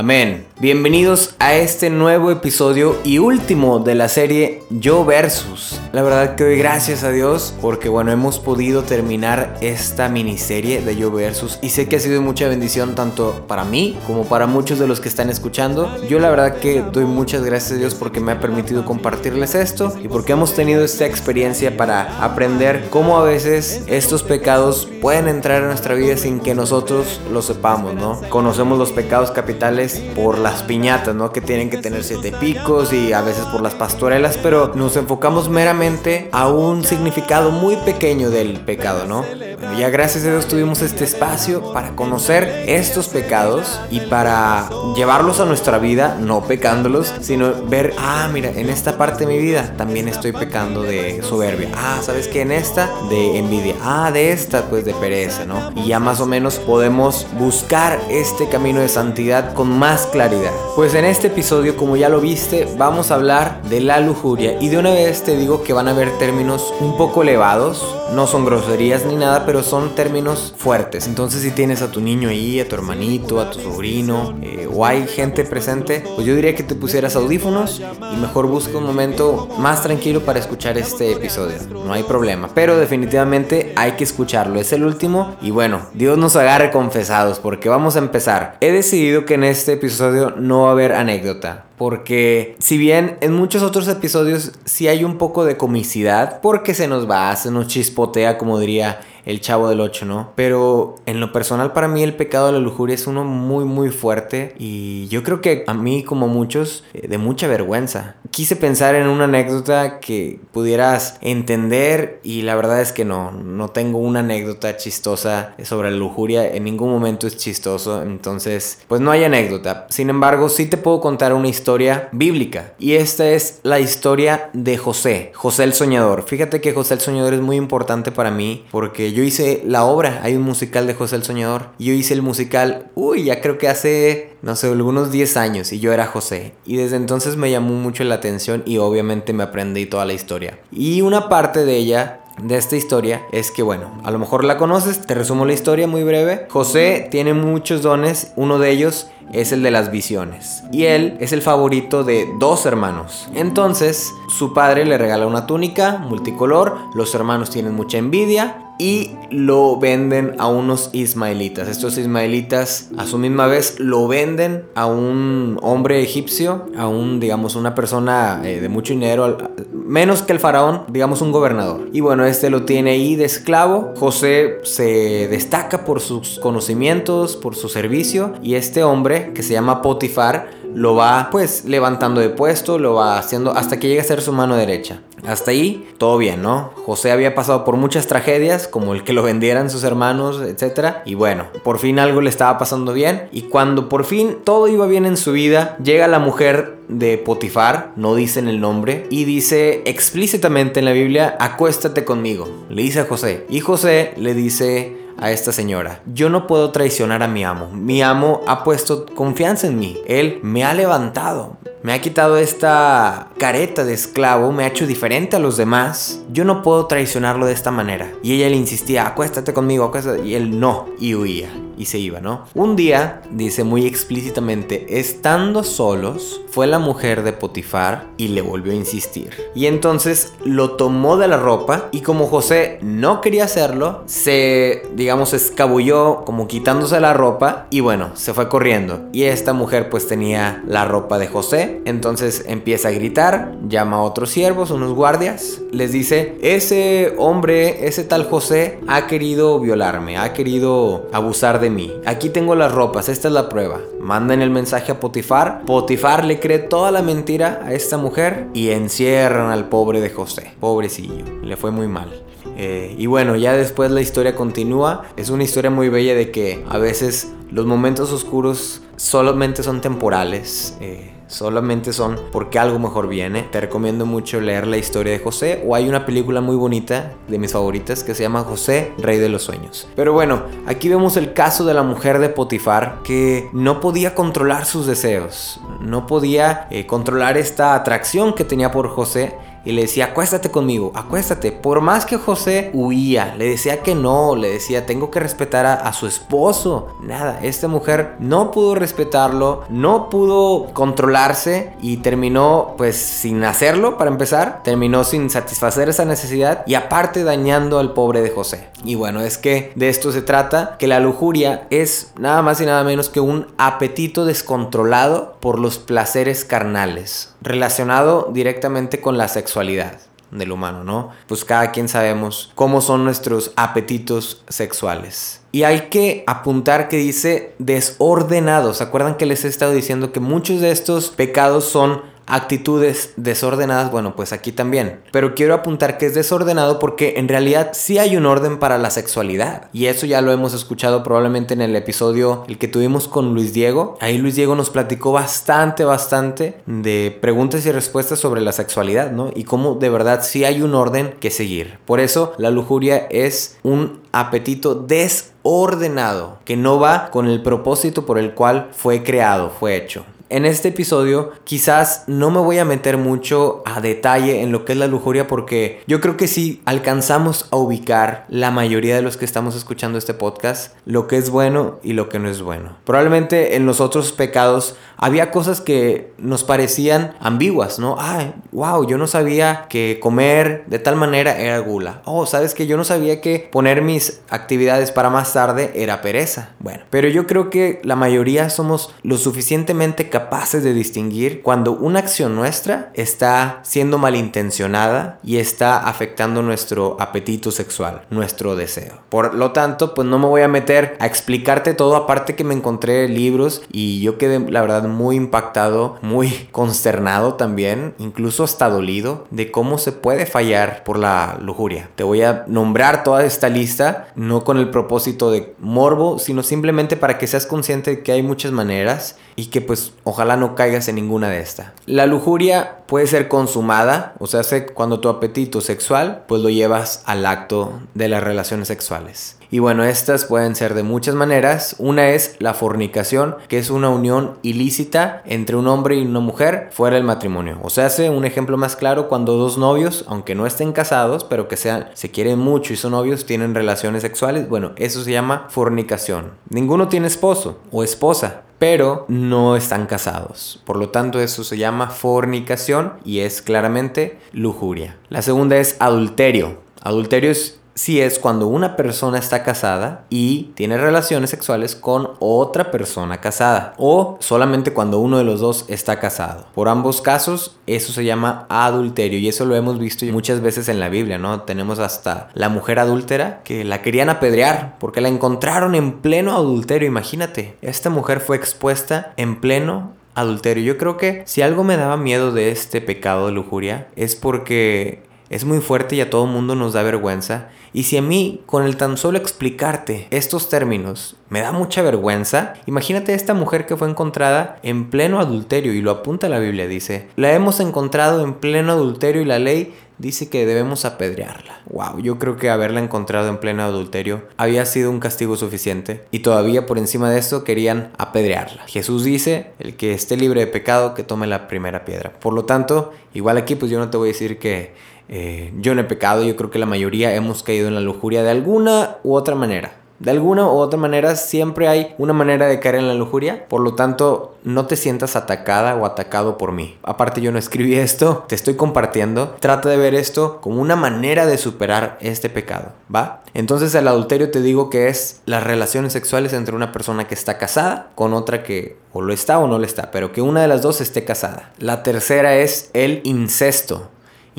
Amén. Bienvenidos a este nuevo episodio y último de la serie Yo Versus. La verdad que doy gracias a Dios porque bueno, hemos podido terminar esta miniserie de Yo Versus y sé que ha sido mucha bendición tanto para mí como para muchos de los que están escuchando. Yo la verdad que doy muchas gracias a Dios porque me ha permitido compartirles esto y porque hemos tenido esta experiencia para aprender cómo a veces estos pecados pueden entrar en nuestra vida sin que nosotros lo sepamos, ¿no? Conocemos los pecados capitales por la piñatas, ¿no? Que tienen que tener siete picos y a veces por las pastorelas, pero nos enfocamos meramente a un significado muy pequeño del pecado, ¿no? Bueno, ya gracias a Dios tuvimos este espacio para conocer estos pecados y para llevarlos a nuestra vida, no pecándolos, sino ver, ah, mira, en esta parte de mi vida también estoy pecando de soberbia. Ah, ¿sabes qué? En esta de envidia. Ah, de esta pues de pereza, ¿no? Y ya más o menos podemos buscar este camino de santidad con más claridad. Pues en este episodio, como ya lo viste, vamos a hablar de la lujuria. Y de una vez te digo que van a haber términos un poco elevados, no son groserías ni nada, pero son términos fuertes. Entonces si tienes a tu niño ahí, a tu hermanito, a tu sobrino, eh, o hay gente presente, pues yo diría que te pusieras audífonos y mejor busca un momento más tranquilo para escuchar este episodio. No hay problema, pero definitivamente hay que escucharlo. Es el último y bueno, Dios nos agarre confesados porque vamos a empezar. He decidido que en este episodio no va a haber anécdota. Porque si bien en muchos otros episodios sí hay un poco de comicidad, porque se nos va, se nos chispotea, como diría el chavo del 8, ¿no? Pero en lo personal para mí el pecado de la lujuria es uno muy muy fuerte y yo creo que a mí como muchos eh, de mucha vergüenza. Quise pensar en una anécdota que pudieras entender y la verdad es que no, no tengo una anécdota chistosa sobre la lujuria, en ningún momento es chistoso, entonces pues no hay anécdota. Sin embargo, sí te puedo contar una historia bíblica y esta es la historia de José, José el Soñador. Fíjate que José el Soñador es muy importante para mí porque yo hice la obra, hay un musical de José el Soñador. Yo hice el musical, uy, ya creo que hace, no sé, algunos 10 años y yo era José. Y desde entonces me llamó mucho la atención y obviamente me aprendí toda la historia. Y una parte de ella de esta historia es que, bueno, a lo mejor la conoces, te resumo la historia muy breve. José tiene muchos dones, uno de ellos es el de las visiones. Y él es el favorito de dos hermanos. Entonces, su padre le regala una túnica multicolor, los hermanos tienen mucha envidia y lo venden a unos ismaelitas. Estos ismaelitas a su misma vez lo venden a un hombre egipcio, a un, digamos, una persona eh, de mucho dinero, menos que el faraón, digamos un gobernador. Y bueno, este lo tiene ahí de esclavo. José se destaca por sus conocimientos, por su servicio y este hombre que se llama Potifar lo va pues levantando de puesto, lo va haciendo hasta que llegue a ser su mano derecha. Hasta ahí, todo bien, ¿no? José había pasado por muchas tragedias, como el que lo vendieran sus hermanos, etc. Y bueno, por fin algo le estaba pasando bien. Y cuando por fin todo iba bien en su vida, llega la mujer de Potifar, no dicen el nombre, y dice explícitamente en la Biblia, acuéstate conmigo. Le dice a José. Y José le dice a esta señora. Yo no puedo traicionar a mi amo. Mi amo ha puesto confianza en mí. Él me ha levantado. Me ha quitado esta careta de esclavo, me ha hecho diferente a los demás. Yo no puedo traicionarlo de esta manera. Y ella le insistía, acuéstate conmigo, acuéstate. Y él no, y huía y se iba, ¿no? Un día, dice muy explícitamente, estando solos, fue la mujer de Potifar y le volvió a insistir. Y entonces lo tomó de la ropa y como José no quería hacerlo, se, digamos, escabulló como quitándose la ropa y bueno, se fue corriendo. Y esta mujer pues tenía la ropa de José, entonces empieza a gritar, llama a otros siervos, unos guardias, les dice, ese hombre, ese tal José ha querido violarme, ha querido abusar de Aquí tengo las ropas, esta es la prueba. Mandan el mensaje a Potifar. Potifar le cree toda la mentira a esta mujer y encierran al pobre de José. Pobrecillo, le fue muy mal. Eh, y bueno, ya después la historia continúa. Es una historia muy bella de que a veces los momentos oscuros solamente son temporales. Eh, solamente son porque algo mejor viene. Te recomiendo mucho leer la historia de José o hay una película muy bonita de mis favoritas que se llama José, Rey de los Sueños. Pero bueno, aquí vemos el caso de la mujer de Potifar que no podía controlar sus deseos, no podía eh, controlar esta atracción que tenía por José y le decía, acuéstate conmigo, acuéstate. Por más que José huía, le decía que no, le decía, tengo que respetar a, a su esposo. Nada, esta mujer no pudo respetarlo, no pudo controlarse y terminó pues sin hacerlo para empezar, terminó sin satisfacer esa necesidad y aparte dañando al pobre de José. Y bueno, es que de esto se trata, que la lujuria es nada más y nada menos que un apetito descontrolado por los placeres carnales, relacionado directamente con la sexualidad del humano, ¿no? Pues cada quien sabemos cómo son nuestros apetitos sexuales. Y hay que apuntar que dice desordenados. ¿Se acuerdan que les he estado diciendo que muchos de estos pecados son actitudes desordenadas, bueno, pues aquí también. Pero quiero apuntar que es desordenado porque en realidad sí hay un orden para la sexualidad. Y eso ya lo hemos escuchado probablemente en el episodio el que tuvimos con Luis Diego. Ahí Luis Diego nos platicó bastante, bastante de preguntas y respuestas sobre la sexualidad, ¿no? Y cómo de verdad sí hay un orden que seguir. Por eso la lujuria es un apetito desordenado que no va con el propósito por el cual fue creado, fue hecho. En este episodio quizás no me voy a meter mucho a detalle en lo que es la lujuria porque yo creo que si alcanzamos a ubicar la mayoría de los que estamos escuchando este podcast lo que es bueno y lo que no es bueno. Probablemente en los otros pecados había cosas que nos parecían ambiguas, ¿no? Ay, wow, yo no sabía que comer de tal manera era gula. Oh, sabes que yo no sabía que poner mis actividades para más tarde era pereza. Bueno, pero yo creo que la mayoría somos lo suficientemente capaces de distinguir cuando una acción nuestra está siendo malintencionada y está afectando nuestro apetito sexual, nuestro deseo. Por lo tanto, pues no me voy a meter a explicarte todo, aparte que me encontré libros y yo quedé, la verdad, muy impactado, muy consternado también, incluso hasta dolido, de cómo se puede fallar por la lujuria. Te voy a nombrar toda esta lista, no con el propósito de morbo, sino simplemente para que seas consciente de que hay muchas maneras y que pues ojalá no caigas en ninguna de estas. La lujuria puede ser consumada, o sea, cuando tu apetito sexual pues lo llevas al acto de las relaciones sexuales. Y bueno, estas pueden ser de muchas maneras. Una es la fornicación, que es una unión ilícita entre un hombre y una mujer fuera del matrimonio. O sea, hace un ejemplo más claro cuando dos novios, aunque no estén casados, pero que sean, se quieren mucho y son novios, tienen relaciones sexuales. Bueno, eso se llama fornicación. Ninguno tiene esposo o esposa, pero no están casados. Por lo tanto, eso se llama fornicación y es claramente lujuria. La segunda es adulterio. Adulterio es si es cuando una persona está casada y tiene relaciones sexuales con otra persona casada o solamente cuando uno de los dos está casado. Por ambos casos eso se llama adulterio y eso lo hemos visto muchas veces en la Biblia, ¿no? Tenemos hasta la mujer adúltera que la querían apedrear porque la encontraron en pleno adulterio, imagínate. Esta mujer fue expuesta en pleno adulterio. Yo creo que si algo me daba miedo de este pecado de lujuria es porque es muy fuerte y a todo mundo nos da vergüenza. Y si a mí, con el tan solo explicarte estos términos, me da mucha vergüenza, imagínate esta mujer que fue encontrada en pleno adulterio, y lo apunta la Biblia, dice, la hemos encontrado en pleno adulterio y la ley dice que debemos apedrearla. Wow, yo creo que haberla encontrado en pleno adulterio había sido un castigo suficiente y todavía por encima de esto querían apedrearla. Jesús dice, el que esté libre de pecado que tome la primera piedra. Por lo tanto, igual aquí pues yo no te voy a decir que eh, yo no he pecado, yo creo que la mayoría hemos caído en la lujuria de alguna u otra manera. De alguna u otra manera siempre hay una manera de caer en la lujuria, por lo tanto no te sientas atacada o atacado por mí. Aparte yo no escribí esto, te estoy compartiendo. Trata de ver esto como una manera de superar este pecado, ¿va? Entonces el adulterio te digo que es las relaciones sexuales entre una persona que está casada con otra que o lo está o no lo está, pero que una de las dos esté casada. La tercera es el incesto.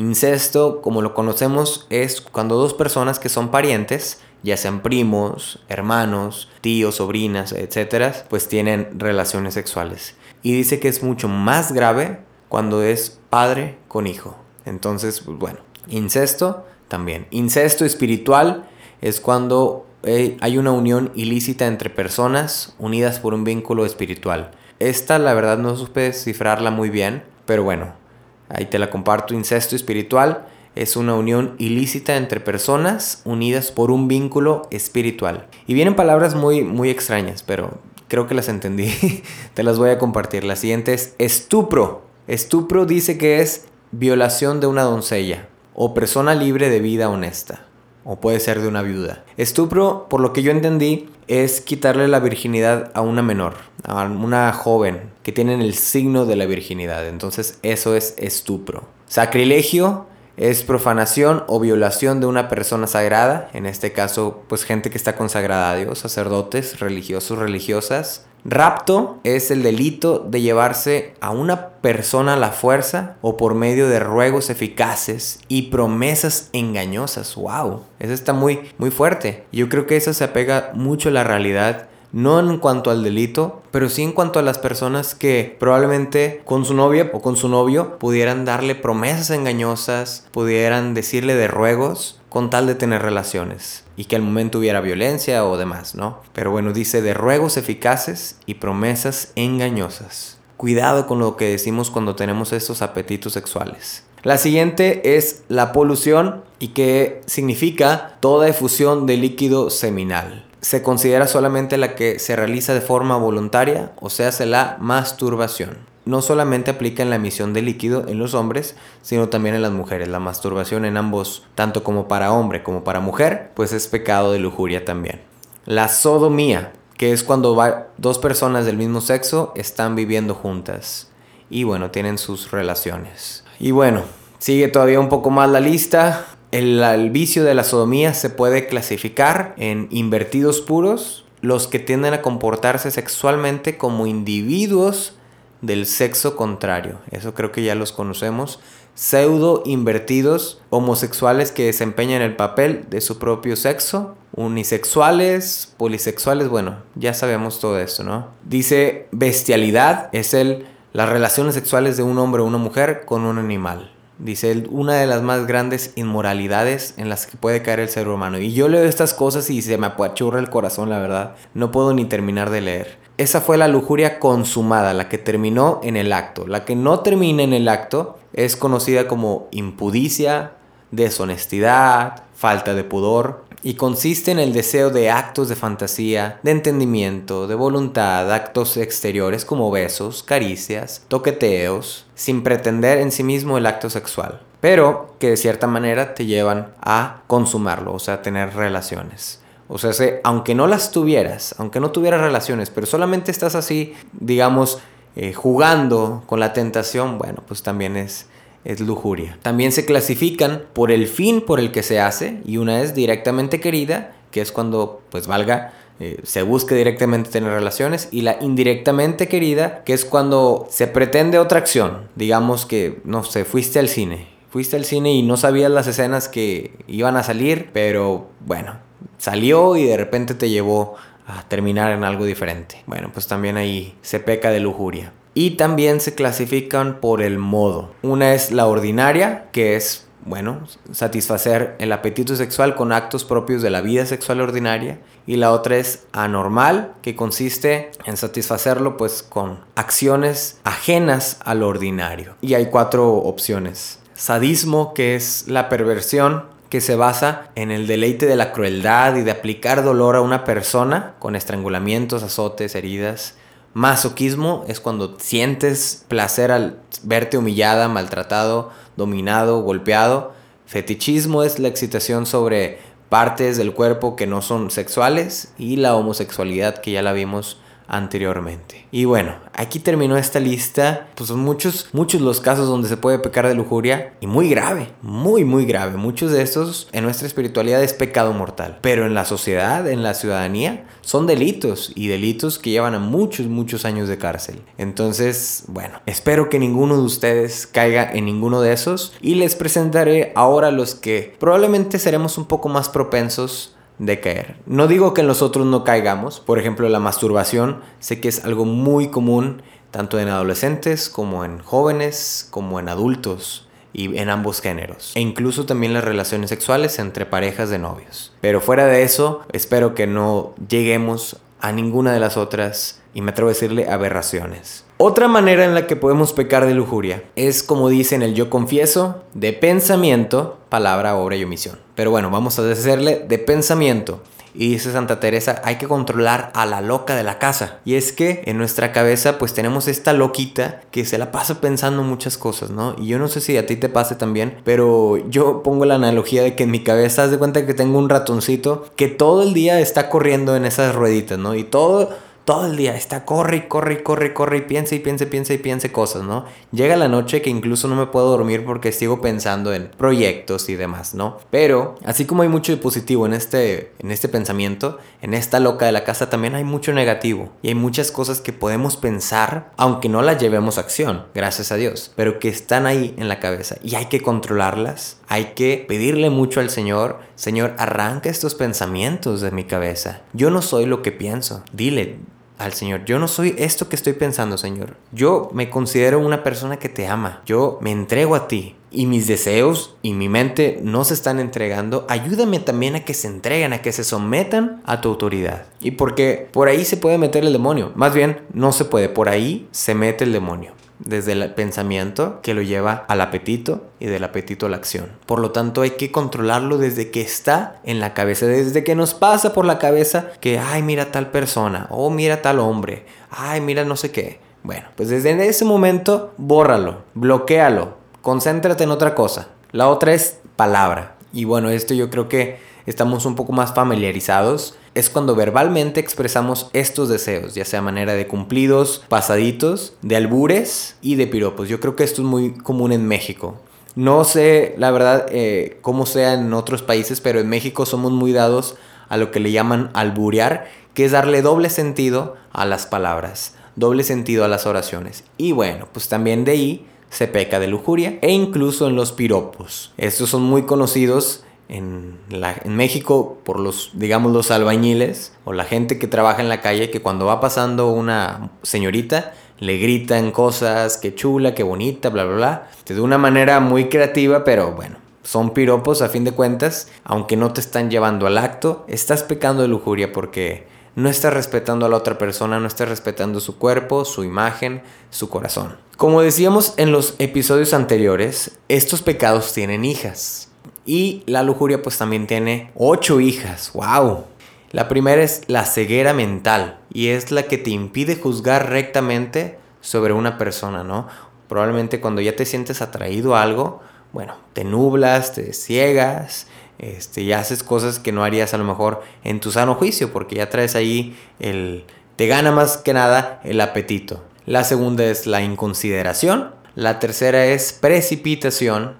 Incesto, como lo conocemos, es cuando dos personas que son parientes, ya sean primos, hermanos, tíos, sobrinas, etcétera, pues tienen relaciones sexuales. Y dice que es mucho más grave cuando es padre con hijo. Entonces, pues bueno, incesto también. Incesto espiritual es cuando eh, hay una unión ilícita entre personas unidas por un vínculo espiritual. Esta la verdad no supe descifrarla muy bien, pero bueno, ahí te la comparto, incesto espiritual es una unión ilícita entre personas unidas por un vínculo espiritual. Y vienen palabras muy, muy extrañas, pero creo que las entendí. te las voy a compartir. La siguiente es estupro. Estupro dice que es violación de una doncella o persona libre de vida honesta. O puede ser de una viuda. Estupro, por lo que yo entendí, es quitarle la virginidad a una menor, a una joven que tiene el signo de la virginidad. Entonces eso es estupro. Sacrilegio es profanación o violación de una persona sagrada, en este caso pues gente que está consagrada a Dios, sacerdotes, religiosos, religiosas. Rapto es el delito de llevarse a una persona a la fuerza o por medio de ruegos eficaces y promesas engañosas. ¡Wow! Eso está muy, muy fuerte. Yo creo que eso se apega mucho a la realidad no en cuanto al delito, pero sí en cuanto a las personas que probablemente con su novia o con su novio pudieran darle promesas engañosas, pudieran decirle de ruegos con tal de tener relaciones y que al momento hubiera violencia o demás, ¿no? Pero bueno, dice de ruegos eficaces y promesas engañosas. Cuidado con lo que decimos cuando tenemos estos apetitos sexuales. La siguiente es la polución y que significa toda efusión de líquido seminal se considera solamente la que se realiza de forma voluntaria, o sea, hace la masturbación. No solamente aplica en la emisión de líquido en los hombres, sino también en las mujeres. La masturbación en ambos, tanto como para hombre como para mujer, pues es pecado de lujuria también. La sodomía, que es cuando dos personas del mismo sexo están viviendo juntas y bueno, tienen sus relaciones. Y bueno, sigue todavía un poco más la lista. El, vicio de la sodomía se puede clasificar en invertidos puros, los que tienden a comportarse sexualmente como individuos del sexo contrario. Eso creo que ya los conocemos. Pseudo invertidos, homosexuales que desempeñan el papel de su propio sexo. Unisexuales, polisexuales, bueno, ya sabemos todo esto, ¿no? Dice bestialidad, es el, las relaciones sexuales de un hombre o una mujer con un animal. Dice él, una de las más grandes inmoralidades en las que puede caer el ser humano. Y yo leo estas cosas y se me apachurra el corazón, la verdad. No puedo ni terminar de leer. Esa fue la lujuria consumada, la que terminó en el acto. La que no termina en el acto es conocida como impudicia, deshonestidad, falta de pudor, y consiste en el deseo de actos de fantasía, de entendimiento, de voluntad, actos exteriores como besos, caricias, toqueteos, sin pretender en sí mismo el acto sexual, pero que de cierta manera te llevan a consumarlo, o sea, tener relaciones. O sea, aunque no las tuvieras, aunque no tuvieras relaciones, pero solamente estás así, digamos, eh, jugando con la tentación, bueno, pues también es es lujuria. También se clasifican por el fin por el que se hace y una es directamente querida, que es cuando pues valga eh, se busque directamente tener relaciones y la indirectamente querida, que es cuando se pretende otra acción. Digamos que, no sé, fuiste al cine. Fuiste al cine y no sabías las escenas que iban a salir, pero bueno, salió y de repente te llevó a terminar en algo diferente. Bueno, pues también ahí se peca de lujuria y también se clasifican por el modo. Una es la ordinaria, que es, bueno, satisfacer el apetito sexual con actos propios de la vida sexual ordinaria. Y la otra es anormal, que consiste en satisfacerlo pues con acciones ajenas al ordinario. Y hay cuatro opciones. Sadismo, que es la perversión que se basa en el deleite de la crueldad y de aplicar dolor a una persona con estrangulamientos, azotes, heridas Masoquismo es cuando sientes placer al verte humillada, maltratado, dominado, golpeado. Fetichismo es la excitación sobre partes del cuerpo que no son sexuales y la homosexualidad que ya la vimos anteriormente. Y bueno, aquí terminó esta lista. Pues son muchos, muchos los casos donde se puede pecar de lujuria y muy grave, muy, muy grave. Muchos de estos en nuestra espiritualidad es pecado mortal. Pero en la sociedad, en la ciudadanía, son delitos y delitos que llevan a muchos, muchos años de cárcel. Entonces, bueno, espero que ninguno de ustedes caiga en ninguno de esos y les presentaré ahora los que probablemente seremos un poco más propensos de caer. No digo que en los otros no caigamos, por ejemplo la masturbación, sé que es algo muy común tanto en adolescentes como en jóvenes como en adultos y en ambos géneros. E incluso también las relaciones sexuales entre parejas de novios. Pero fuera de eso, espero que no lleguemos a ninguna de las otras y me atrevo a decirle aberraciones. Otra manera en la que podemos pecar de lujuria es como dice en el yo confieso, de pensamiento, palabra, obra y omisión. Pero bueno, vamos a hacerle de pensamiento. Y dice Santa Teresa, hay que controlar a la loca de la casa. Y es que en nuestra cabeza pues tenemos esta loquita que se la pasa pensando muchas cosas, ¿no? Y yo no sé si a ti te pase también, pero yo pongo la analogía de que en mi cabeza, haz de cuenta que tengo un ratoncito que todo el día está corriendo en esas rueditas, ¿no? Y todo todo el día está corre y corre y corre y corre y piensa y piensa y piensa y piensa cosas, ¿no? Llega la noche que incluso no me puedo dormir porque sigo pensando en proyectos y demás, ¿no? Pero así como hay mucho positivo en este, en este pensamiento, en esta loca de la casa también hay mucho negativo y hay muchas cosas que podemos pensar aunque no las llevemos a acción, gracias a Dios, pero que están ahí en la cabeza y hay que controlarlas, hay que pedirle mucho al Señor, Señor, arranca estos pensamientos de mi cabeza. Yo no soy lo que pienso. Dile, al Señor. Yo no soy esto que estoy pensando, Señor. Yo me considero una persona que te ama. Yo me entrego a ti. Y mis deseos y mi mente no se están entregando. Ayúdame también a que se entreguen, a que se sometan a tu autoridad. Y porque por ahí se puede meter el demonio. Más bien, no se puede. Por ahí se mete el demonio desde el pensamiento que lo lleva al apetito y del apetito a la acción. Por lo tanto, hay que controlarlo desde que está en la cabeza, desde que nos pasa por la cabeza que, ay, mira tal persona, o mira tal hombre, ay, mira no sé qué. Bueno, pues desde ese momento, bórralo, bloquealo, concéntrate en otra cosa. La otra es palabra. Y bueno, esto yo creo que estamos un poco más familiarizados es cuando verbalmente expresamos estos deseos, ya sea manera de cumplidos, pasaditos, de albures y de piropos. Yo creo que esto es muy común en México. No sé, la verdad, eh, cómo sea en otros países, pero en México somos muy dados a lo que le llaman alburear, que es darle doble sentido a las palabras, doble sentido a las oraciones. Y bueno, pues también de ahí se peca de lujuria e incluso en los piropos. Estos son muy conocidos en, México por los, digamos, los albañiles o la gente que trabaja en la calle que cuando va pasando una señorita le gritan cosas, que chula, que bonita, bla, bla, bla. De una manera muy creativa, pero bueno, son piropos a fin de cuentas, aunque no te están llevando al acto, estás pecando de lujuria porque no estás respetando a la otra persona, no estás respetando su cuerpo, su imagen, su corazón. Como decíamos en los episodios anteriores, estos pecados tienen hijas. Y la lujuria pues también tiene ocho hijas. ¡Wow! La primera es la ceguera mental y es la que te impide juzgar rectamente sobre una persona, ¿no? Probablemente cuando ya te sientes atraído a algo, bueno, te nublas, te ciegas, este, y haces cosas que no harías a lo mejor en tu sano juicio, porque ya traes ahí el... te gana más que nada el apetito. La segunda es la inconsideración. La tercera es precipitación.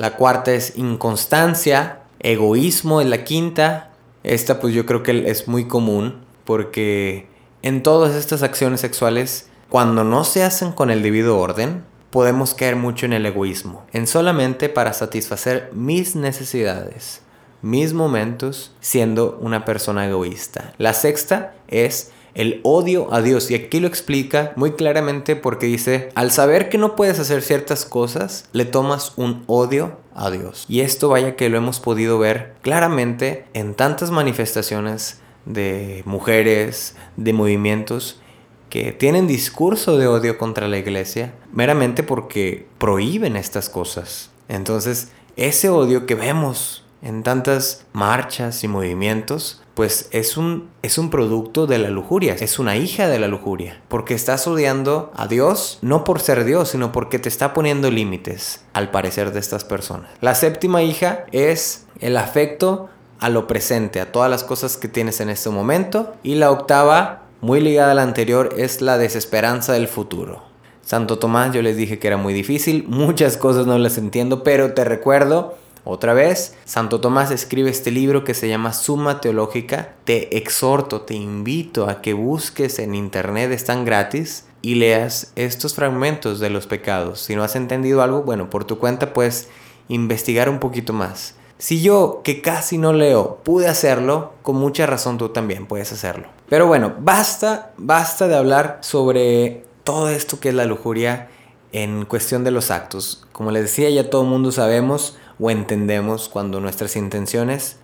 La cuarta es inconstancia, egoísmo en la quinta. Esta pues yo creo que es muy común porque en todas estas acciones sexuales, cuando no se hacen con el debido orden, podemos caer mucho en el egoísmo, en solamente para satisfacer mis necesidades, mis momentos, siendo una persona egoísta. La sexta es el odio a Dios. Y aquí lo explica muy claramente porque dice, al saber que no puedes hacer ciertas cosas, le tomas un odio a Dios. Y esto vaya que lo hemos podido ver claramente en tantas manifestaciones de mujeres, de movimientos que tienen discurso de odio contra la iglesia meramente porque prohíben estas cosas. Entonces, ese odio que vemos en tantas marchas y movimientos pues es un, es un producto de la lujuria, es una hija de la lujuria, porque estás odiando a Dios no por ser Dios, sino porque te está poniendo límites al parecer de estas personas. La séptima hija es el afecto a lo presente, a todas las cosas que tienes en este momento, y la octava, muy ligada a la anterior, es la desesperanza del futuro. Santo Tomás, yo les dije que era muy difícil, muchas cosas no las entiendo, pero te recuerdo otra vez, Santo Tomás escribe este libro que se llama Suma Teológica. Te exhorto, te invito a que busques en internet, están gratis, y leas estos fragmentos de los pecados. Si no has entendido algo, bueno, por tu cuenta puedes investigar un poquito más. Si yo, que casi no leo, pude hacerlo, con mucha razón tú también puedes hacerlo. Pero bueno, basta, basta de hablar sobre todo esto que es la lujuria en cuestión de los actos. Como les decía, ya todo el mundo sabemos o entendemos cuando nuestras intenciones,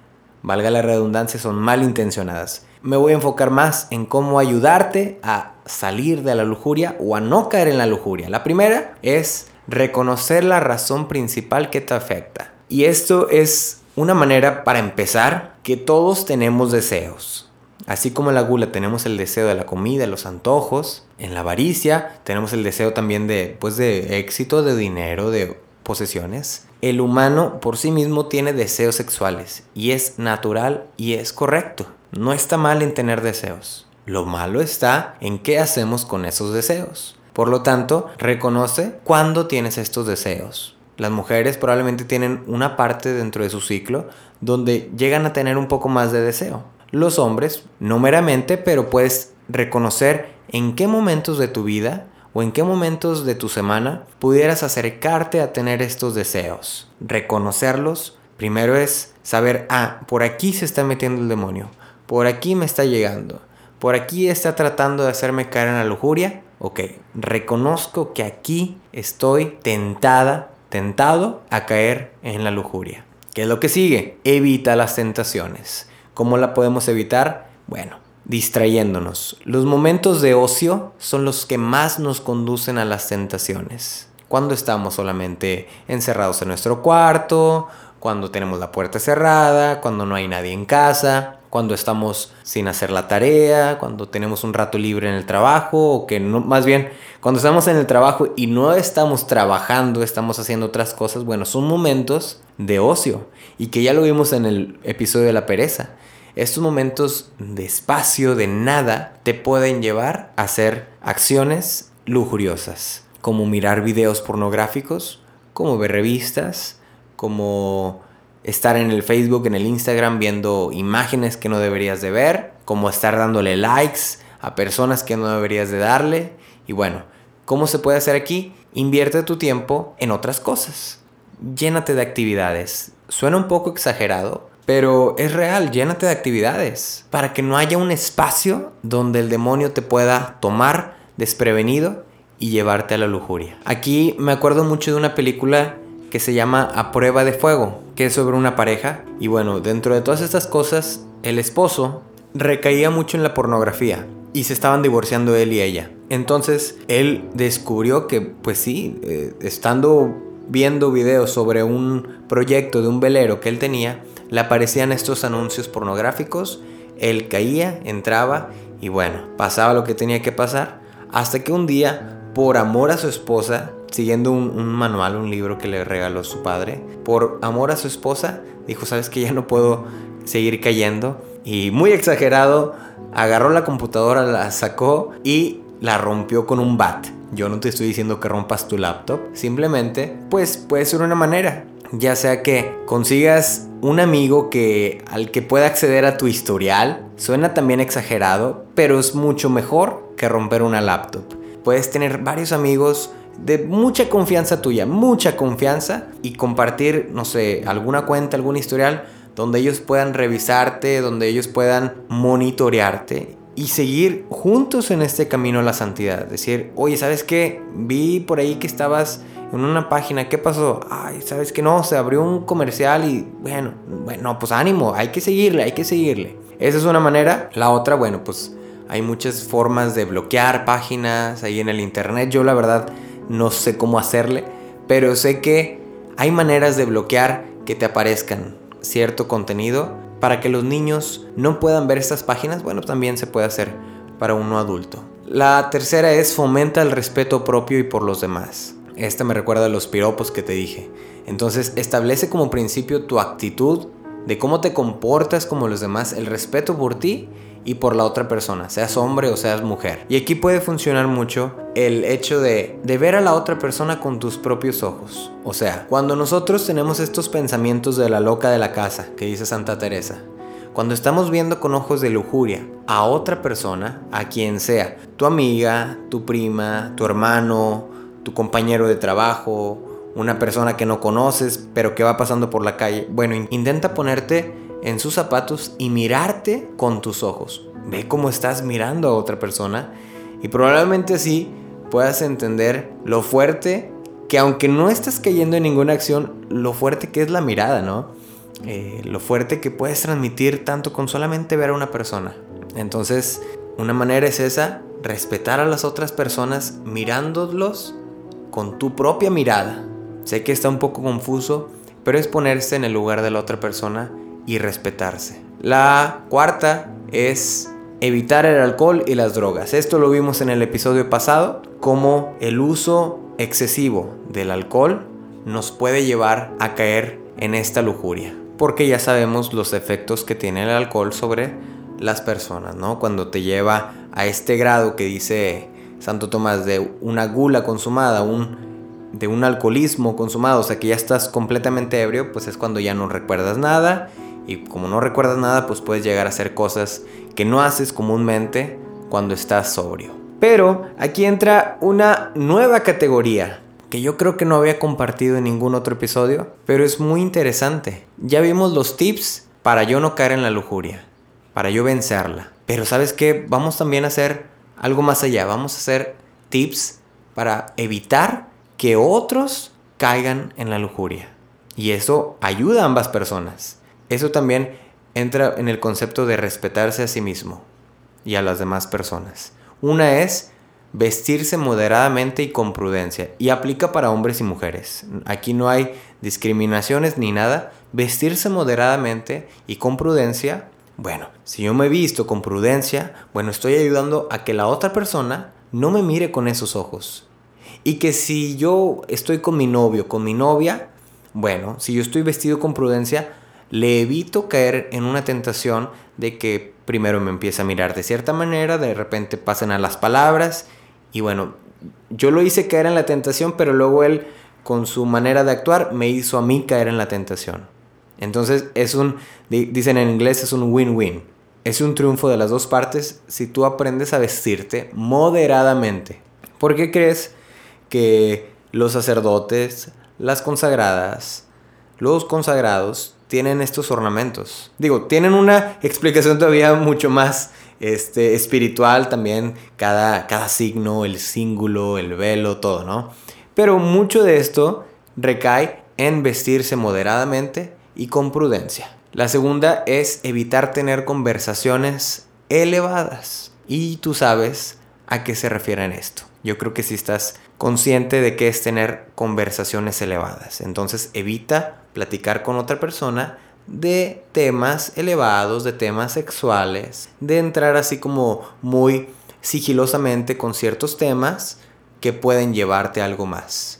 valga la redundancia, son malintencionadas. Me voy a enfocar más en cómo ayudarte a salir de la lujuria o a no caer en la lujuria. La primera es reconocer la razón principal que te afecta. Y esto es una manera para empezar que todos tenemos deseos. Así como en la gula tenemos el deseo de la comida, los antojos, en la avaricia tenemos el deseo también de, pues, de éxito, de dinero, de posesiones. El humano por sí mismo tiene deseos sexuales y es natural y es correcto. No está mal en tener deseos. Lo malo está en qué hacemos con esos deseos. Por lo tanto, reconoce cuándo tienes estos deseos. Las mujeres probablemente tienen una parte dentro de su ciclo donde llegan a tener un poco más de deseo los hombres, no meramente, pero puedes reconocer en qué momentos de tu vida o en qué momentos de tu semana pudieras acercarte a tener estos deseos. Reconocerlos, primero es saber, ah, por aquí se está metiendo el demonio, por aquí me está llegando, por aquí está tratando de hacerme caer en la lujuria. Ok, reconozco que aquí estoy tentada, tentado a caer en la lujuria. ¿Qué es lo que sigue? Evita las tentaciones. ¿Cómo la podemos evitar? Bueno, distrayéndonos. Los momentos de ocio son los que más nos conducen a las tentaciones. Cuando estamos solamente encerrados en nuestro cuarto, cuando tenemos la puerta cerrada, cuando no hay nadie en casa, cuando estamos sin hacer la tarea, cuando tenemos un rato libre en el trabajo, o que no, más bien cuando estamos en el trabajo y no estamos trabajando, estamos haciendo otras cosas, bueno, son momentos de ocio y que ya lo vimos en el episodio de la pereza. Estos momentos de espacio, de nada, te pueden llevar a hacer acciones lujuriosas, como mirar videos pornográficos, como ver revistas, como estar en el Facebook, en el Instagram viendo imágenes que no deberías de ver, como estar dándole likes a personas que no deberías de darle. Y bueno, ¿cómo se puede hacer aquí? Invierte tu tiempo en otras cosas. Llénate de actividades. Suena un poco exagerado, pero es real, llénate de actividades para que no haya un espacio donde el demonio te pueda tomar desprevenido y llevarte a la lujuria. Aquí me acuerdo mucho de una película que se llama A prueba de fuego, que es sobre una pareja. Y bueno, dentro de todas estas cosas, el esposo recaía mucho en la pornografía y se estaban divorciando él y ella. Entonces él descubrió que, pues sí, eh, estando viendo videos sobre un proyecto de un velero que él tenía, le aparecían estos anuncios pornográficos, él caía, entraba y bueno, pasaba lo que tenía que pasar, hasta que un día, por amor a su esposa, siguiendo un, manual, un libro que le regaló su padre, por amor a su esposa, dijo, sabes que ya no puedo seguir cayendo, y muy exagerado, agarró la computadora, la sacó y la rompió con un bat. Yo no te estoy diciendo que rompas tu laptop, simplemente, pues puede ser una manera ya sea que consigas un amigo que al que pueda acceder a tu historial, suena también exagerado, pero es mucho mejor que romper una laptop. Puedes tener varios amigos de mucha confianza tuya, mucha confianza y compartir, no sé, alguna cuenta, algún historial donde ellos puedan revisarte, donde ellos puedan monitorearte y seguir juntos en este camino a la santidad. Decir, oye, ¿sabes qué? Vi por ahí que estabas en una página, ¿qué pasó? Ay, ¿sabes que no? Se abrió un comercial y bueno, bueno, pues ánimo, hay que seguirle, hay que seguirle. Esa es una manera. La otra, bueno, pues hay muchas formas de bloquear páginas ahí en el internet. Yo la verdad no sé cómo hacerle, pero sé que hay maneras de bloquear que te aparezcan cierto contenido para que los niños no puedan ver estas páginas. Bueno, también se puede hacer para uno adulto. La tercera es fomenta el respeto propio y por los demás. Esta me recuerda a los piropos que te dije. Entonces establece como principio tu actitud de cómo te comportas como los demás, el respeto por ti y por la otra persona, seas hombre o seas mujer. Y aquí puede funcionar mucho el hecho de ver a la otra persona con tus propios ojos. O sea, cuando nosotros tenemos estos pensamientos de la loca de la casa, que dice Santa Teresa, cuando estamos viendo con ojos de lujuria a otra persona, a quien sea, tu amiga, tu prima, tu hermano, tu compañero de trabajo, una persona que no conoces, pero que va pasando por la calle. Bueno, intenta ponerte en sus zapatos y mirarte con tus ojos. Ve cómo estás mirando a otra persona y probablemente así puedas entender lo fuerte que aunque no estás cayendo en ninguna acción, lo fuerte que es la mirada, ¿no? Eh, lo fuerte que puedes transmitir tanto con solamente ver a una persona. Entonces, una manera es esa, respetar a las otras personas mirándolos con tu propia mirada. Sé que está un poco confuso, pero es ponerse en el lugar de la otra persona y respetarse. La cuarta es evitar el alcohol y las drogas. Esto lo vimos en el episodio pasado, como el uso excesivo del alcohol nos puede llevar a caer en esta lujuria. Porque ya sabemos los efectos que tiene el alcohol sobre las personas, ¿no? Cuando te lleva a este grado que dice Santo Tomás de una gula consumada, un, de un alcoholismo consumado, o sea que ya estás completamente ebrio, pues es cuando ya no recuerdas nada y como no recuerdas nada, pues puedes llegar a hacer cosas que no haces comúnmente cuando estás sobrio. Pero aquí entra una nueva categoría que yo creo que no había compartido en ningún otro episodio, pero es muy interesante. Ya vimos los tips para yo no caer en la lujuria, para yo vencerla. Pero sabes qué, vamos también a hacer algo más allá, vamos a hacer tips para evitar que otros caigan en la lujuria. Y eso ayuda a ambas personas. Eso también entra en el concepto de respetarse a sí mismo y a las demás personas. Una es vestirse moderadamente y con prudencia. Y aplica para hombres y mujeres. Aquí no hay discriminaciones ni nada. Vestirse moderadamente y con prudencia. Bueno, si yo me visto con prudencia, bueno, estoy ayudando a que la otra persona no me mire con esos ojos. Y que si yo estoy con mi novio, con mi novia, bueno, si yo estoy vestido con prudencia, le evito caer en una tentación de que primero me empiece a mirar de cierta manera, de repente pasen a las palabras y bueno, yo lo hice caer en la tentación, pero luego él con su manera de actuar me hizo a mí caer en la tentación. Entonces es un, dicen en inglés, es un win-win. Es un triunfo de las dos partes si tú aprendes a vestirte moderadamente. ¿Por qué crees que los sacerdotes, las consagradas, los consagrados tienen estos ornamentos? Digo, tienen una explicación todavía mucho más este, espiritual también, cada, cada signo, el símbolo, el velo, todo, ¿no? Pero mucho de esto recae en vestirse moderadamente y con prudencia. La segunda es evitar tener conversaciones elevadas. Y tú sabes a qué se refiere esto. Yo creo que si estás consciente de qué es tener conversaciones elevadas. Entonces evita platicar con otra persona de temas elevados, de temas sexuales, de entrar así como muy sigilosamente con ciertos temas que pueden llevarte algo más.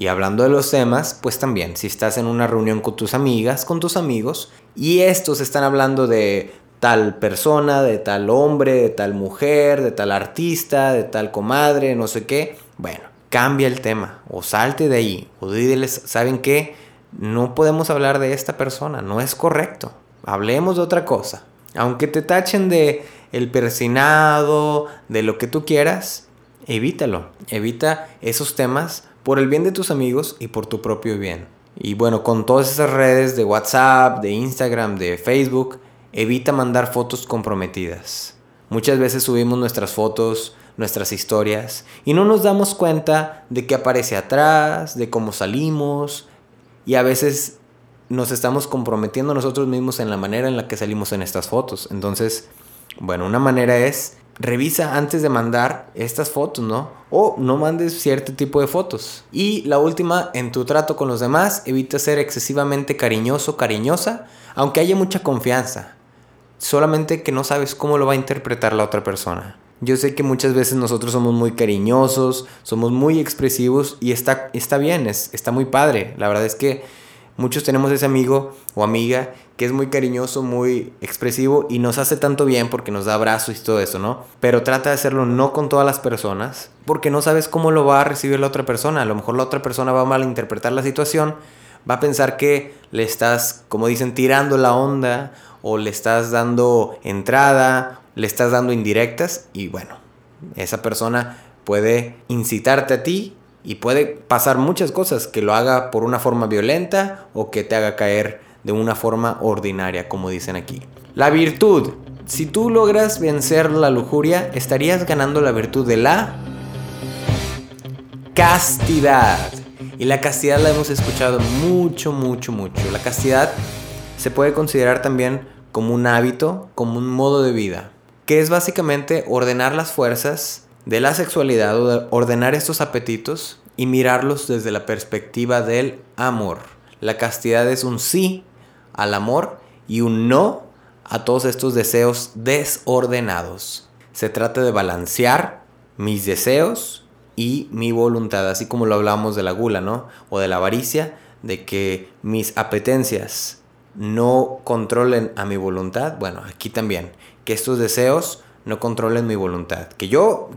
Y hablando de los temas, pues también, si estás en una reunión con tus amigas, con tus amigos, y estos están hablando de tal persona, de tal hombre, de tal mujer, de tal artista, de tal comadre, no sé qué, bueno, cambia el tema, o salte de ahí, o diles, ¿saben qué? no podemos hablar de esta persona, no es correcto. Hablemos de otra cosa. Aunque te tachen de el persinado, de lo que tú quieras, evítalo. Evita esos temas por el bien de tus amigos y por tu propio bien. Y bueno, con todas esas redes de WhatsApp, de Instagram, de Facebook, evita mandar fotos comprometidas. Muchas veces subimos nuestras fotos, nuestras historias, y no nos damos cuenta de qué aparece atrás, de cómo salimos, y a veces nos estamos comprometiendo nosotros mismos en la manera en la que salimos en estas fotos. Entonces, bueno, una manera es revisa antes de mandar estas fotos, ¿no? O no mandes cierto tipo de fotos. Y la última, en tu trato con los demás, evita ser excesivamente cariñoso, cariñosa, aunque haya mucha confianza. Solamente que no sabes cómo lo va a interpretar la otra persona. Yo sé que muchas veces nosotros somos muy cariñosos, somos muy expresivos y está, está bien, es, está muy padre. La verdad es que muchos tenemos ese amigo o amiga que es muy cariñoso, muy expresivo y nos hace tanto bien porque nos da abrazos y todo eso, ¿no? Pero trata de hacerlo no con todas las personas porque no sabes cómo lo va a recibir la otra persona. A lo mejor la otra persona va a malinterpretar la situación, va a pensar que le estás, como dicen, tirando la onda o le estás dando entrada le estás dando indirectas y bueno, esa persona puede incitarte a ti y puede pasar muchas cosas, que lo haga por una forma violenta o que te haga caer de una forma ordinaria, como dicen aquí. La virtud. Si tú logras vencer la lujuria, estarías ganando la virtud de la castidad. Y la castidad la hemos escuchado mucho, mucho, mucho. La castidad se puede considerar también como un hábito, como un modo de vida que es básicamente ordenar las fuerzas de la sexualidad, ordenar estos apetitos y mirarlos desde la perspectiva del amor. La castidad es un sí al amor y un no a todos estos deseos desordenados. Se trata de balancear mis deseos y mi voluntad, así como lo hablamos de la gula, ¿no? O de la avaricia, de que mis apetencias no controlen a mi voluntad. Bueno, aquí también, que estos deseos no controlen mi voluntad. Que yo,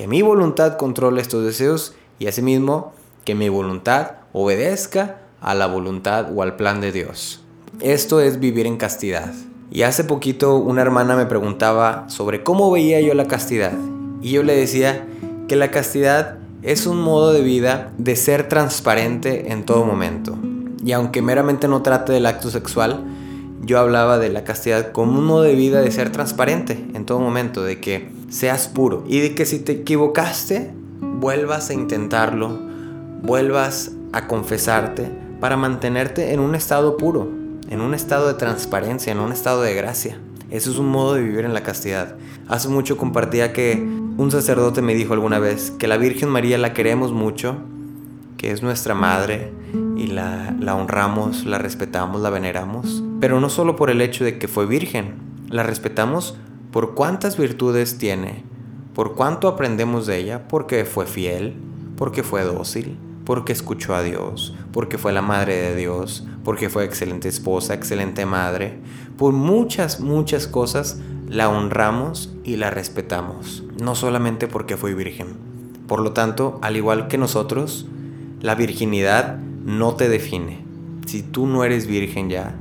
que mi voluntad controle estos deseos y asimismo que mi voluntad obedezca a la voluntad o al plan de Dios. Esto es vivir en castidad. Y hace poquito una hermana me preguntaba sobre cómo veía yo la castidad. Y yo le decía que la castidad es un modo de vida de ser transparente en todo momento. Y aunque meramente no trate del acto sexual, yo hablaba de la castidad como un modo de vida de ser transparente en todo momento, de que seas puro y de que si te equivocaste, vuelvas a intentarlo, vuelvas a confesarte para mantenerte en un estado puro, en un estado de transparencia, en un estado de gracia. Eso es un modo de vivir en la castidad. Hace mucho compartía que un sacerdote me dijo alguna vez que la Virgen María la queremos mucho, que es nuestra madre y la, la honramos, la respetamos, la veneramos, pero no solo por el hecho de que fue virgen, la respetamos por cuántas virtudes tiene, por cuánto aprendemos de ella, porque fue fiel, porque fue dócil, porque escuchó a Dios, porque fue la madre de Dios, porque fue excelente esposa, excelente madre. Por muchas, muchas cosas la honramos y la respetamos, no solamente porque fue virgen. Por lo tanto, al igual que nosotros, la virginidad no te define. Si tú no eres virgen ya,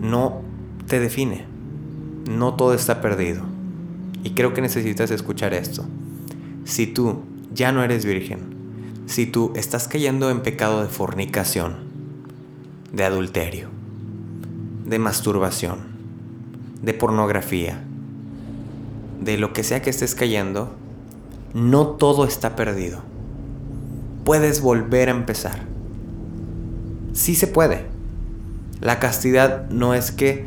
no te define. No todo está perdido. Y creo que necesitas escuchar esto. Si tú ya no eres virgen, si tú estás cayendo en pecado de fornicación, de adulterio, de masturbación, de pornografía, de lo que sea que estés cayendo, no todo está perdido. Puedes volver a empezar. Sí se puede. La castidad no es que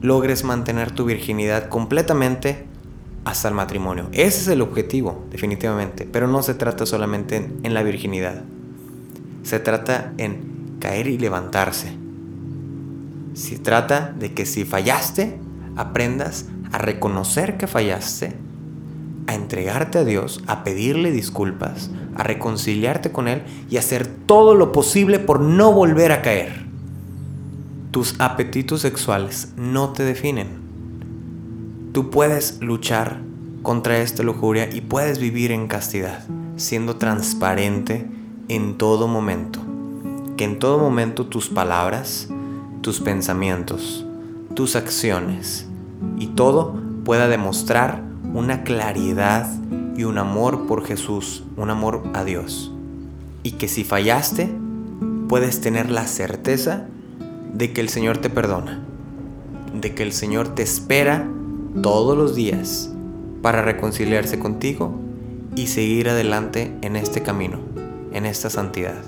logres mantener tu virginidad completamente hasta el matrimonio. Ese es el objetivo, definitivamente. Pero no se trata solamente en, la virginidad. Se trata en caer y levantarse. Se trata de que si fallaste, aprendas a reconocer que fallaste, a entregarte a Dios, a pedirle disculpas, a reconciliarte con Él y hacer todo lo posible por no volver a caer. Tus apetitos sexuales no te definen Tú puedes luchar contra esta lujuria y puedes vivir en castidad, siendo transparente en todo momento. Que en todo momento tus palabras, tus pensamientos, tus acciones y todo pueda demostrar una claridad y un amor por Jesús, un amor a Dios. Y que si fallaste, puedes tener la certeza de que el Señor te perdona, de que el Señor te espera todos los días para reconciliarse contigo y seguir adelante en este camino, en esta santidad.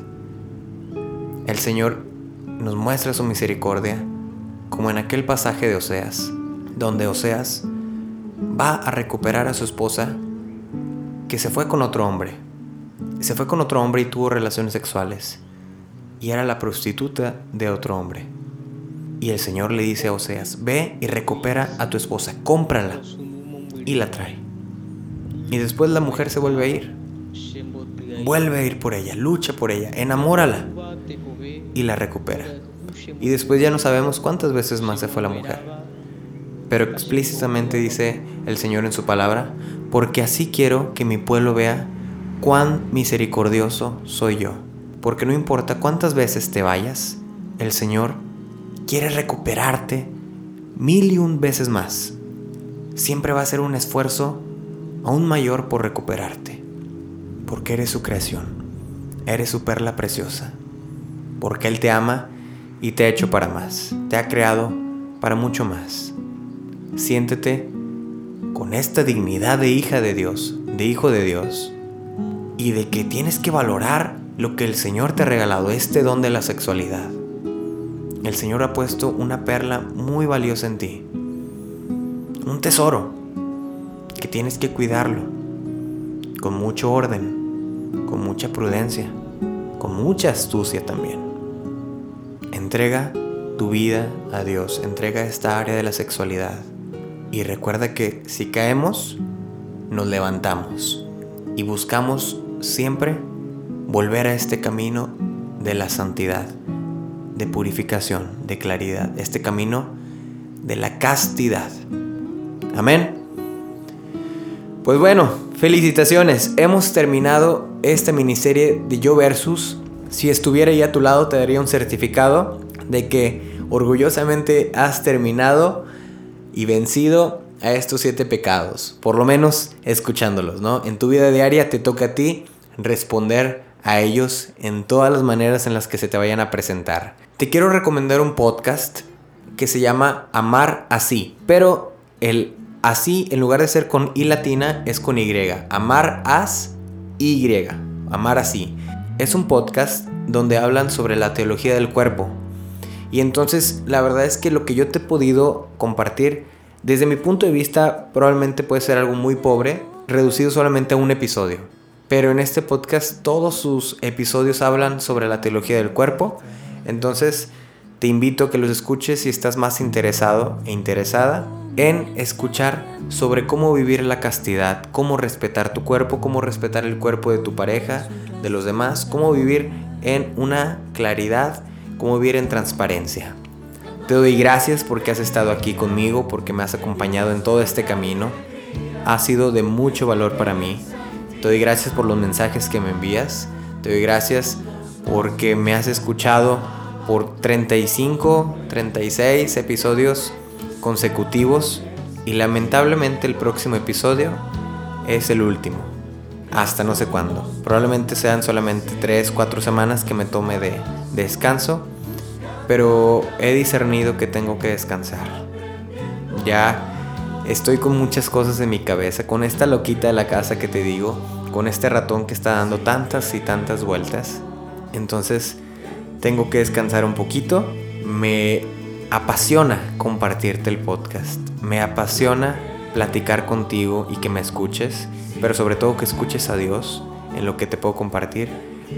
El Señor nos muestra su misericordia como en aquel pasaje de Oseas, donde Oseas va a recuperar a su esposa que se fue con otro hombre. Se fue con otro hombre y tuvo relaciones sexuales. Y era la prostituta de otro hombre. Y el Señor le dice a Oseas, ve y recupera a tu esposa, cómprala. Y la trae. Y después la mujer se vuelve a ir. Vuelve a ir por ella, lucha por ella, enamórala. Y la recupera. Y después ya no sabemos cuántas veces más se fue la mujer. Pero explícitamente dice el Señor en su palabra, porque así quiero que mi pueblo vea cuán misericordioso soy yo. Porque no importa cuántas veces te vayas, el Señor quiere recuperarte mil y un veces más. Siempre va a ser un esfuerzo aún mayor por recuperarte, porque eres su creación, eres su perla preciosa, porque Él te ama y te ha hecho para más, te ha creado para mucho más. Siéntete con esta dignidad de hija de Dios, de hijo de Dios, y de que tienes que valorar lo que el Señor te ha regalado, este don de la sexualidad. El Señor ha puesto una perla muy valiosa en ti. Un tesoro que tienes que cuidarlo con mucho orden, con mucha prudencia, con mucha astucia también. Entrega tu vida a Dios, entrega esta área de la sexualidad. Y recuerda que si caemos, nos levantamos y buscamos siempre volver a este camino de la santidad, de purificación, de claridad, este camino de la castidad. Amén. Pues bueno, felicitaciones. Hemos terminado esta miniserie de Yo Versus. Si estuviera ahí a tu lado te daría un certificado de que orgullosamente has terminado y vencido a estos siete pecados. Por lo menos escuchándolos, ¿no? En tu vida diaria te toca a ti responder a ellos en todas las maneras en las que se te vayan a presentar. Te quiero recomendar un podcast que se llama Amar Así, pero el así en lugar de ser con I latina es con Y. Amar As Y. Amar Así. Es un podcast donde hablan sobre la teología del cuerpo. Y entonces la verdad es que lo que yo te he podido compartir desde mi punto de vista probablemente puede ser algo muy pobre, reducido solamente a un episodio. Pero en este podcast todos sus episodios hablan sobre la teología del cuerpo. Entonces te invito a que los escuches si estás más interesado e interesada en escuchar sobre cómo vivir la castidad, cómo respetar tu cuerpo, cómo respetar el cuerpo de tu pareja, de los demás, cómo vivir en una claridad, cómo vivir en transparencia. Te doy gracias porque has estado aquí conmigo, porque me has acompañado en todo este camino. Ha sido de mucho valor para mí. Te doy gracias por los mensajes que me envías. Te doy gracias porque me has escuchado por 35, 36 episodios consecutivos y lamentablemente el próximo episodio es el último. Hasta no sé cuándo. Probablemente sean solamente 3, 4 semanas que me tome de descanso. Pero he discernido que tengo que descansar. Ya Estoy con muchas cosas en mi cabeza, con esta loquita de la casa que te digo, con este ratón que está dando tantas y tantas vueltas. Entonces, tengo que descansar un poquito. Me apasiona compartirte el podcast. Me apasiona platicar contigo y que me escuches, pero sobre todo que escuches a Dios en lo que te puedo compartir.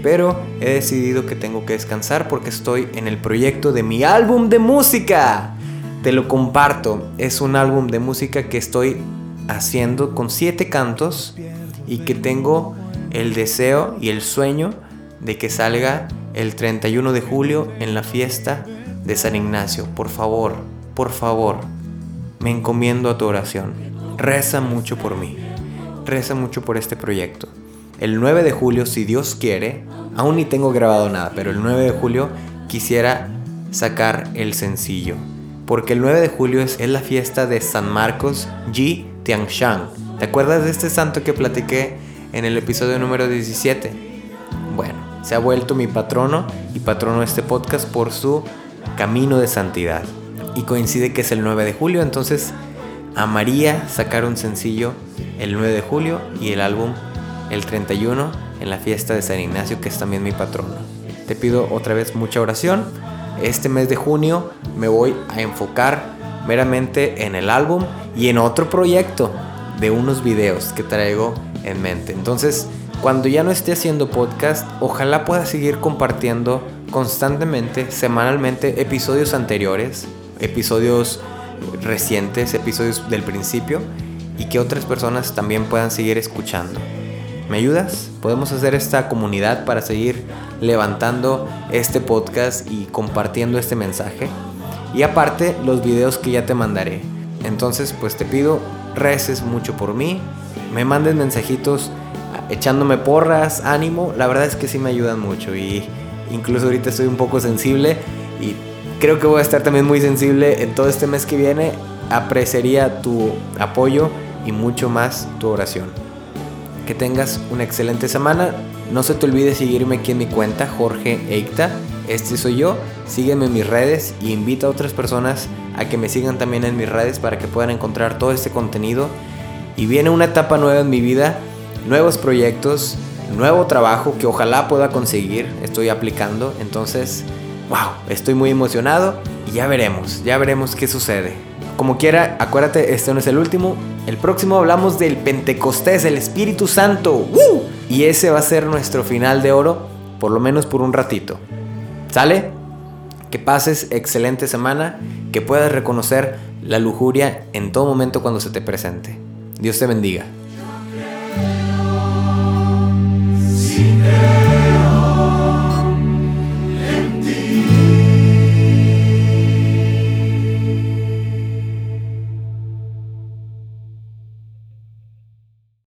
Pero he decidido que tengo que descansar porque estoy en el proyecto de mi álbum de música te lo comparto. Es un álbum de música que estoy haciendo con siete cantos y que tengo el deseo y el sueño de que salga el 31 de julio en la fiesta de San Ignacio. Por favor, por favor, me encomiendo a tu oración. Reza mucho por mí. Reza mucho por este proyecto. El 9 de julio, si Dios quiere, aún ni tengo grabado nada, pero el 9 de julio quisiera sacar el sencillo porque el 9 de julio es, la fiesta de San Marcos Ji Tiangshan. ¿Te acuerdas de este santo que platiqué en el episodio número 17? Se ha vuelto mi patrono y patrono este podcast por su camino de santidad. Y coincide que es el 9 de julio, entonces amaría sacar un sencillo el 9 de julio y el álbum el 31 en la fiesta de San Ignacio, que es también mi patrono. Te pido otra vez mucha oración este mes de junio me voy a enfocar meramente en el álbum y en otro proyecto de unos videos que traigo en mente. Entonces, cuando ya no esté haciendo podcast, ojalá pueda seguir compartiendo constantemente, semanalmente, episodios anteriores, episodios recientes, episodios del principio, y que otras personas también puedan seguir escuchando. ¿Me ayudas? Podemos hacer esta comunidad para seguir levantando este podcast y compartiendo este mensaje. Y aparte, los videos que ya te mandaré. Entonces, pues te pido, reces mucho por mí, me mandes mensajitos echándome porras, ánimo. La verdad es que sí me ayudan mucho y incluso ahorita estoy un poco sensible y creo que voy a estar también muy sensible en todo este mes que viene. Apreciaría tu apoyo y mucho más tu oración. Que tengas una excelente semana. No se te olvide seguirme aquí en mi cuenta, Jorge Eicta. Este soy yo. Sígueme en mis redes y invita a otras personas a que me sigan también en mis redes para que puedan encontrar todo este contenido. Y viene una etapa nueva en mi vida, nuevos proyectos, nuevo trabajo que ojalá pueda conseguir. Estoy aplicando. Entonces, wow, estoy muy emocionado y ya veremos, ya veremos qué sucede. Como quiera, acuérdate, este no es el último. El próximo hablamos del Pentecostés, el Espíritu Santo. Y ese va a ser nuestro final de oro, por lo menos por un ratito. ¿Sale? Que pases excelente semana, que puedas reconocer la lujuria en todo momento cuando se te presente. Dios te bendiga.